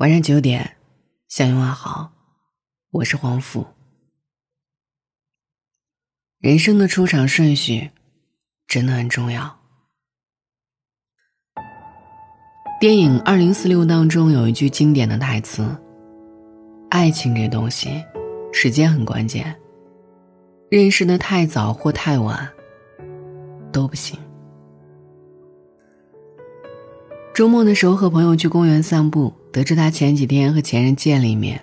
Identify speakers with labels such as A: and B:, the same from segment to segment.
A: 晚上九点，向你问好，我是黄甫。人生的出场顺序真的很重要。电影《二零四六》当中有一句经典的台词：“爱情这东西，时间很关键。认识的太早或太晚，都不行。”周末的时候和朋友去公园散步，得知他前几天和前任见了一面，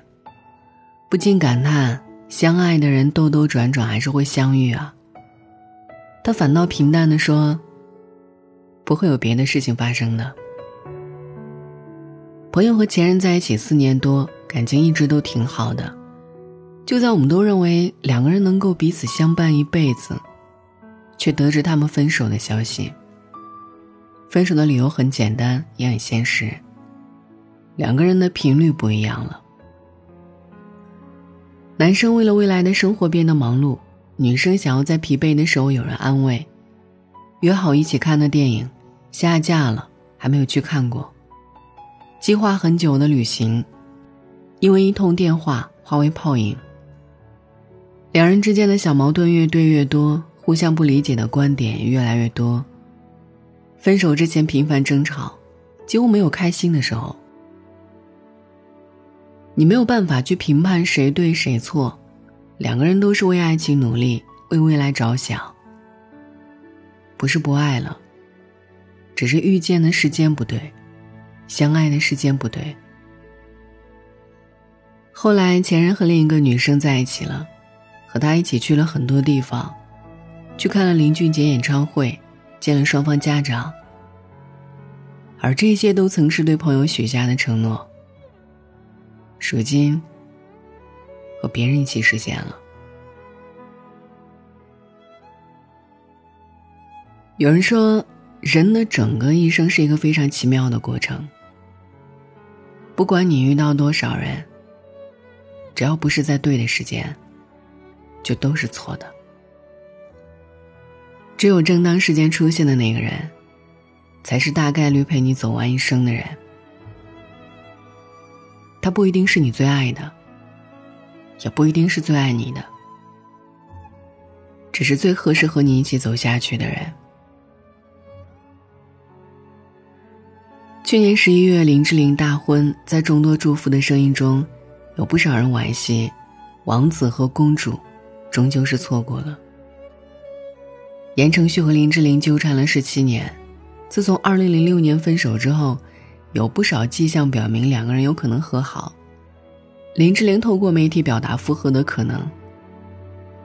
A: 不禁感叹：相爱的人兜兜转转还是会相遇啊。他反倒平淡的说：“不会有别的事情发生的。”朋友和前任在一起四年多，感情一直都挺好的。就在我们都认为两个人能够彼此相伴一辈子，却得知他们分手的消息。分手的理由很简单，也很现实。两个人的频率不一样了。男生为了未来的生活变得忙碌，女生想要在疲惫的时候有人安慰。约好一起看的电影，下架了，还没有去看过。计划很久的旅行，因为一通电话化为泡影。两人之间的小矛盾越堆越多，互相不理解的观点也越来越多。分手之前频繁争吵，几乎没有开心的时候。你没有办法去评判谁对谁错，两个人都是为爱情努力，为未来着想。不是不爱了，只是遇见的时间不对。相爱的时间不对。后来前任和另一个女生在一起了，和他一起去了很多地方，去看了林俊杰演唱会，见了双方家长。而这些都曾是对朋友许下的承诺。如今，和别人一起实现了。有人说，人的整个一生是一个非常奇妙的过程。不管你遇到多少人，只要不是在对的时间，就都是错的。只有正当时间出现的那个人，才是大概率陪你走完一生的人。他不一定是你最爱的，也不一定是最爱你的，只是最合适和你一起走下去的人。去年十一月，林志玲大婚，在众多祝福的声音中，有不少人惋惜，王子和公主，终究是错过了。言承旭和林志玲纠缠了十七年，自从二零零六年分手之后，有不少迹象表明两个人有可能和好。林志玲透过媒体表达复合的可能。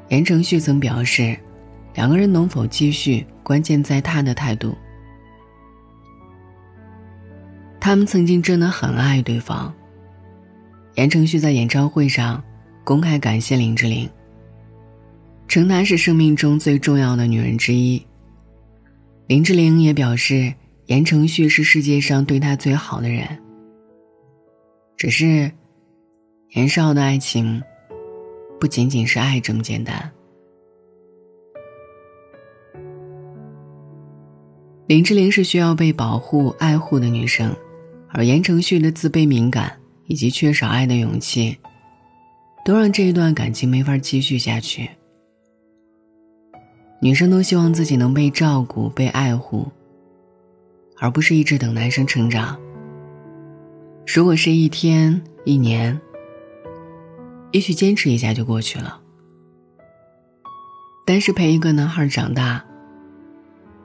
A: 言承旭曾表示，两个人能否继续，关键在他的态度。他们曾经真的很爱对方。言承旭在演唱会上公开感谢林志玲，称她是生命中最重要的女人之一。林志玲也表示，言承旭是世界上对他最好的人。只是，年少的爱情，不仅仅是爱这么简单。林志玲是需要被保护、爱护的女生。而言承旭的自卑敏感以及缺少爱的勇气，都让这一段感情没法继续下去。女生都希望自己能被照顾、被爱护，而不是一直等男生成长。如果是一天、一年，也许坚持一下就过去了。但是陪一个男孩长大，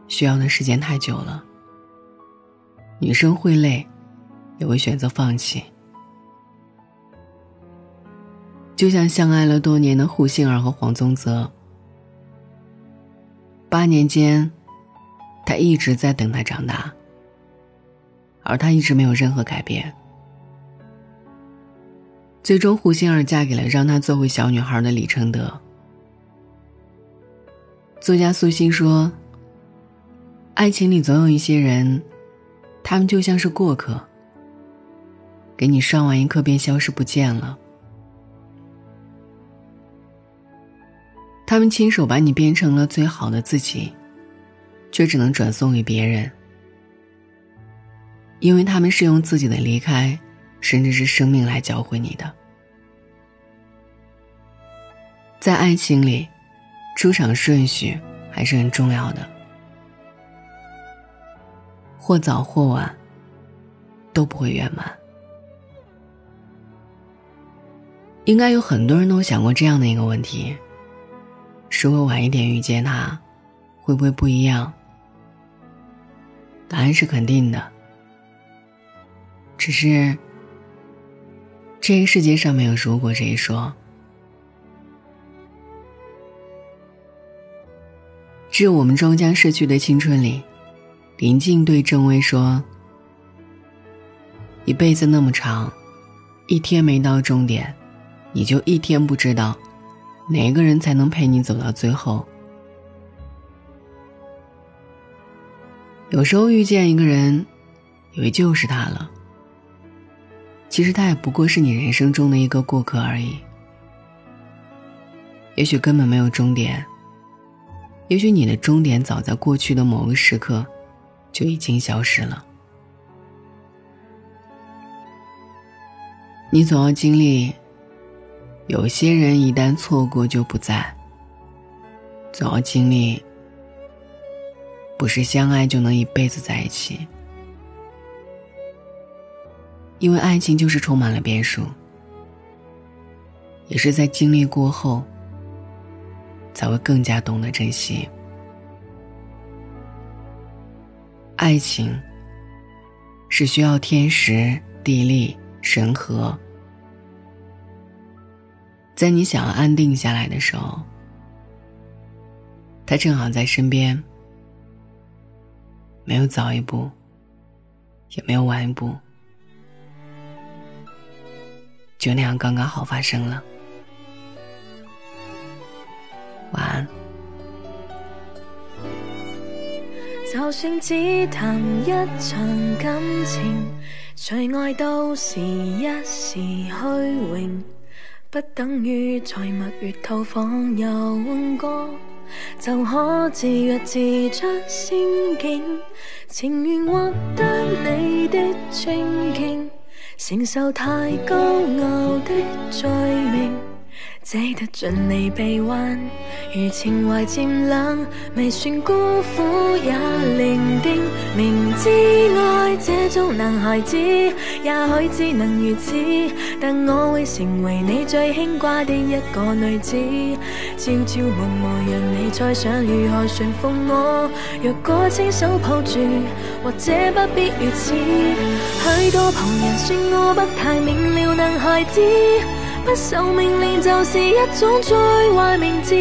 A: 需要的时间太久了，女生会累。也会选择放弃，就像相爱了多年的胡杏儿和黄宗泽。八年间，他一直在等他长大，而他一直没有任何改变。最终，胡杏儿嫁给了让她做回小女孩的李承德。作家苏欣说：“爱情里总有一些人，他们就像是过客。”给你上完一课便消失不见了。他们亲手把你变成了最好的自己，却只能转送给别人，因为他们是用自己的离开，甚至是生命来教会你的。在爱情里，出场顺序还是很重要的，或早或晚都不会圆满。应该有很多人都想过这样的一个问题：如果晚一点遇见他，会不会不一样？答案是肯定的，只是这个世界上没有如果这一说。《致我们终将逝去的青春》里，林静对郑薇说：“一辈子那么长，一天没到终点，你就一天不知道哪个人才能陪你走到最后。有时候遇见一个人，以为就是他了，其实他也不过是你人生中的一个过客而已。也许根本没有终点。”也许你的终点早在过去的某个时刻就已经消失了。你总要经历，有些人一旦错过就不在。总要经历，不是相爱就能一辈子在一起。因为爱情就是充满了变数，也是在经历过后。才会更加懂得珍惜。爱情是需要天时地利人和，在你想要安定下来的时候，他正好在身边，没有早一步，也没有晚一步，就那样刚刚好发生了。晚安。
B: 就算只谈一场感情，最爱都是一时虚荣，不等于在蜜月套房游玩过，就可自若自出仙境。情愿获得你的尊敬，承受太高傲的罪名。只得尽你臂弯，如情怀渐冷，未算孤苦也伶仃。明知爱这种男孩子，也许只能如此，但我会成为你最牵挂的一个女子。朝朝暮暮，让你猜想如何驯服我。若果亲手抱住，或者不必如此。许多旁人说我不太明了，男孩子。不受命令就是一种最坏名字，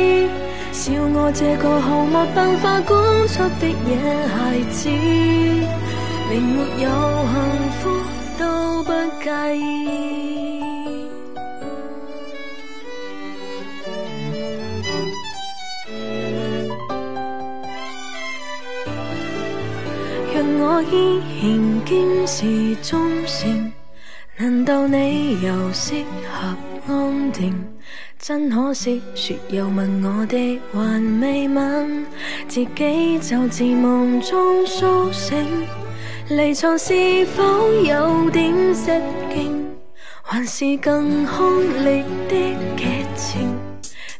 B: 笑我这个毫无办法管束的野孩子，连没有幸福都不介意。让我依然坚持忠诚，难道你又适合？安定，真可惜，说又问我的还未吻，自己就自梦中苏醒。离床是否有点失敬，还是更凶烈的剧情？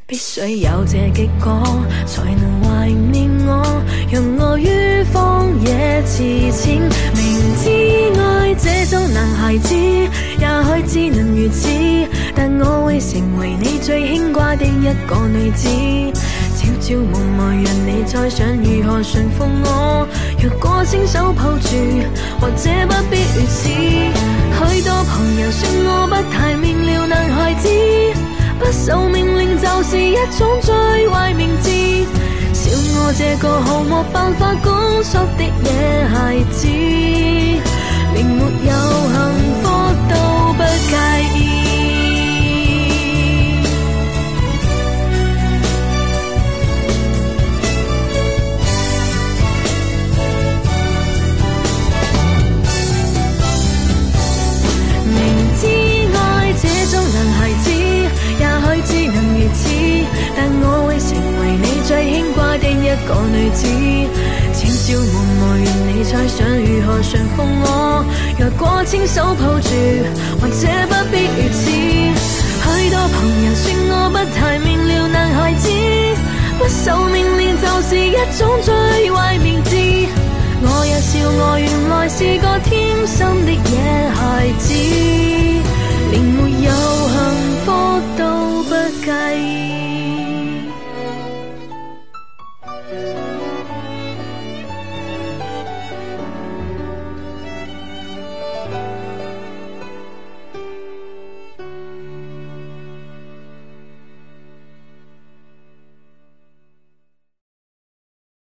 B: 必须有这结果，才能怀念我，让我于荒野辞浅。明知爱这种男孩子，一个女子，朝朝暮暮让你再想如何驯服我。若果亲手抱住，或者不必如此。许多朋友说我不太明了，男孩子不受命令就是一种最坏名字。笑我这个毫无办法管束的野孩子，连没有幸福都不介意。个女子，朝串燒我愛，願你猜想如何馴服我。若果親手抱住，或者不必如此。許多旁人說我不太明了，男孩子不受命令就是一種最壞名字。我也笑我原來是個天生的野孩子。連沒有幸福都不介意。